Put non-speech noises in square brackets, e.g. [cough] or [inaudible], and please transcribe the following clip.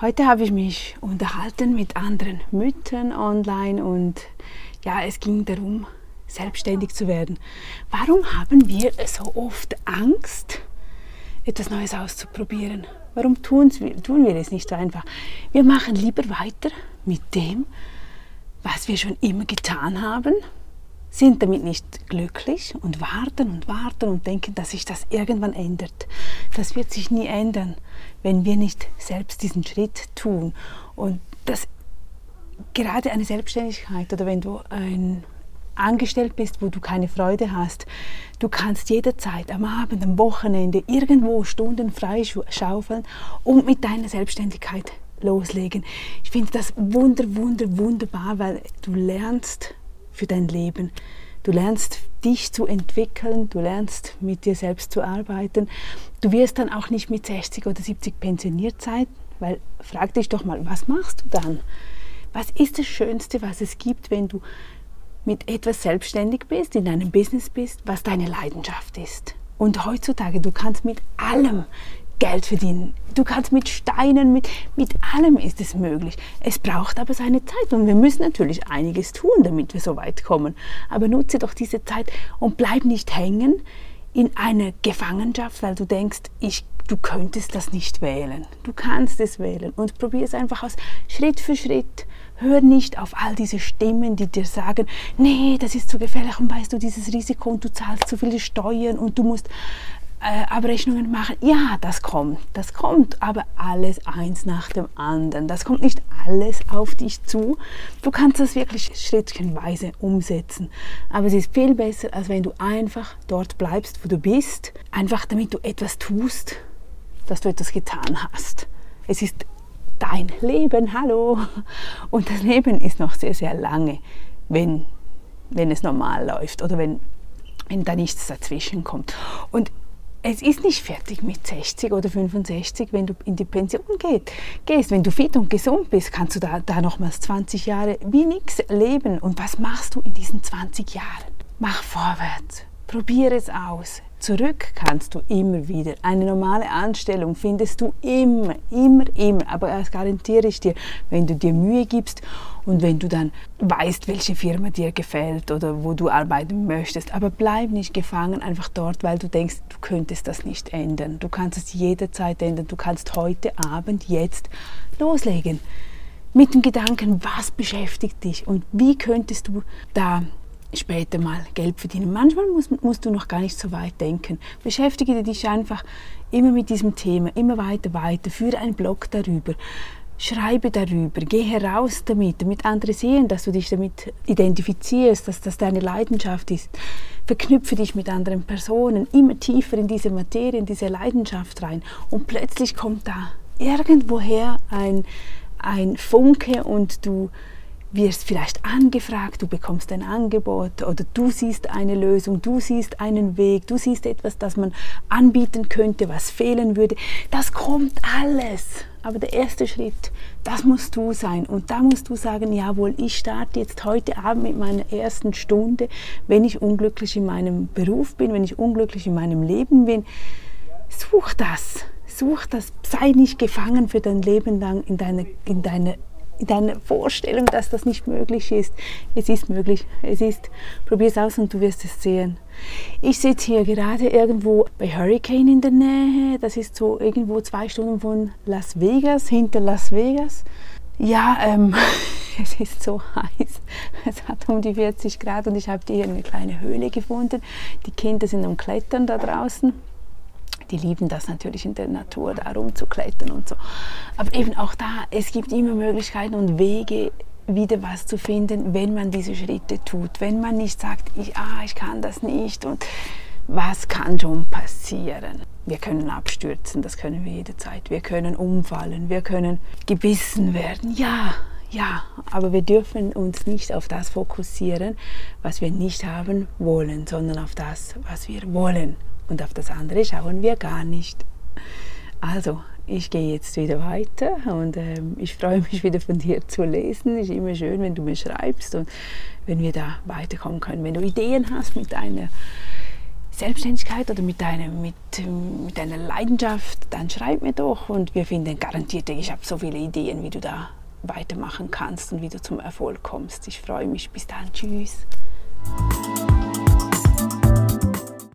Heute habe ich mich unterhalten mit anderen Müttern online und ja, es ging darum, selbstständig zu werden. Warum haben wir so oft Angst, etwas Neues auszuprobieren? Warum tun wir es nicht so einfach? Wir machen lieber weiter mit dem, was wir schon immer getan haben, sind damit nicht glücklich und warten und warten und denken, dass sich das irgendwann ändert. Das wird sich nie ändern, wenn wir nicht selbst diesen Schritt tun. Und das gerade eine Selbstständigkeit oder wenn du ein angestellt bist, wo du keine Freude hast, du kannst jederzeit am Abend, am Wochenende irgendwo Stunden freischaufeln und mit deiner Selbstständigkeit loslegen. Ich finde das wunder, wunder, wunderbar, weil du lernst für dein Leben. Du lernst dich zu entwickeln, du lernst mit dir selbst zu arbeiten. Du wirst dann auch nicht mit 60 oder 70 pensioniert sein, weil frag dich doch mal, was machst du dann? Was ist das Schönste, was es gibt, wenn du mit etwas selbstständig bist, in einem Business bist, was deine Leidenschaft ist? Und heutzutage, du kannst mit allem Geld verdienen. Du kannst mit Steinen, mit, mit allem ist es möglich. Es braucht aber seine Zeit und wir müssen natürlich einiges tun, damit wir so weit kommen. Aber nutze doch diese Zeit und bleib nicht hängen in einer Gefangenschaft, weil du denkst, ich, du könntest das nicht wählen. Du kannst es wählen und probier es einfach aus, Schritt für Schritt. Hör nicht auf all diese Stimmen, die dir sagen, nee, das ist zu gefährlich und weißt du dieses Risiko und du zahlst zu viele Steuern und du musst äh, Abrechnungen machen. Ja, das kommt, das kommt, aber alles eins nach dem anderen. Das kommt nicht alles auf dich zu. Du kannst das wirklich schrittchenweise umsetzen. Aber es ist viel besser, als wenn du einfach dort bleibst, wo du bist, einfach damit du etwas tust, dass du etwas getan hast. Es ist dein Leben, hallo. Und das Leben ist noch sehr, sehr lange, wenn, wenn es normal läuft oder wenn, wenn da nichts dazwischen kommt. Und es ist nicht fertig mit 60 oder 65, wenn du in die Pension geht, gehst. Wenn du fit und gesund bist, kannst du da, da nochmals 20 Jahre wie nichts leben. Und was machst du in diesen 20 Jahren? Mach vorwärts, probiere es aus. Zurück kannst du immer wieder. Eine normale Anstellung findest du immer, immer, immer. Aber das garantiere ich dir, wenn du dir Mühe gibst und wenn du dann weißt, welche Firma dir gefällt oder wo du arbeiten möchtest. Aber bleib nicht gefangen einfach dort, weil du denkst, du könntest das nicht ändern. Du kannst es jederzeit ändern. Du kannst heute Abend, jetzt loslegen. Mit dem Gedanken, was beschäftigt dich und wie könntest du da später mal Geld verdienen. Manchmal musst, musst, du noch gar nicht so weit denken. Beschäftige dich einfach immer mit diesem Thema, immer weiter, weiter. Führe einen Blog darüber. Schreibe darüber, geh heraus damit, damit andere sehen, dass du dich damit identifizierst, dass das deine Leidenschaft ist. Verknüpfe dich mit anderen Personen, immer tiefer in diese Materie, in diese Leidenschaft rein. Und plötzlich kommt da irgendwoher ein, ein Funke und du wirst vielleicht angefragt, du bekommst ein Angebot oder du siehst eine Lösung, du siehst einen Weg, du siehst etwas, das man anbieten könnte, was fehlen würde. Das kommt alles. Aber der erste Schritt, das musst du sein. Und da musst du sagen, jawohl, ich starte jetzt heute Abend mit meiner ersten Stunde, wenn ich unglücklich in meinem Beruf bin, wenn ich unglücklich in meinem Leben bin. Such das. Such das. Sei nicht gefangen für dein Leben lang in deiner in deine deine Vorstellung, dass das nicht möglich ist. Es ist möglich. Es ist. Probier es aus und du wirst es sehen. Ich sitze hier gerade irgendwo bei Hurricane in der Nähe. Das ist so irgendwo zwei Stunden von Las Vegas, hinter Las Vegas. Ja, ähm, [laughs] es ist so heiß. Es hat um die 40 Grad und ich habe hier eine kleine Höhle gefunden. Die Kinder sind am Klettern da draußen die lieben das natürlich in der Natur, da rumzuklettern und so. Aber eben auch da, es gibt immer Möglichkeiten und Wege, wieder was zu finden, wenn man diese Schritte tut. Wenn man nicht sagt, ich, ah, ich kann das nicht und was kann schon passieren? Wir können abstürzen, das können wir jederzeit. Wir können umfallen, wir können gebissen werden. Ja, ja, aber wir dürfen uns nicht auf das fokussieren, was wir nicht haben wollen, sondern auf das, was wir wollen und auf das andere schauen wir gar nicht. Also, ich gehe jetzt wieder weiter und ähm, ich freue mich wieder von dir zu lesen. Es ist immer schön, wenn du mir schreibst und wenn wir da weiterkommen können. Wenn du Ideen hast mit deiner Selbstständigkeit oder mit, deinem, mit, mit deiner Leidenschaft, dann schreib mir doch und wir finden garantiert, ich habe so viele Ideen, wie du da weitermachen kannst und wie du zum Erfolg kommst. Ich freue mich. Bis dann. Tschüss.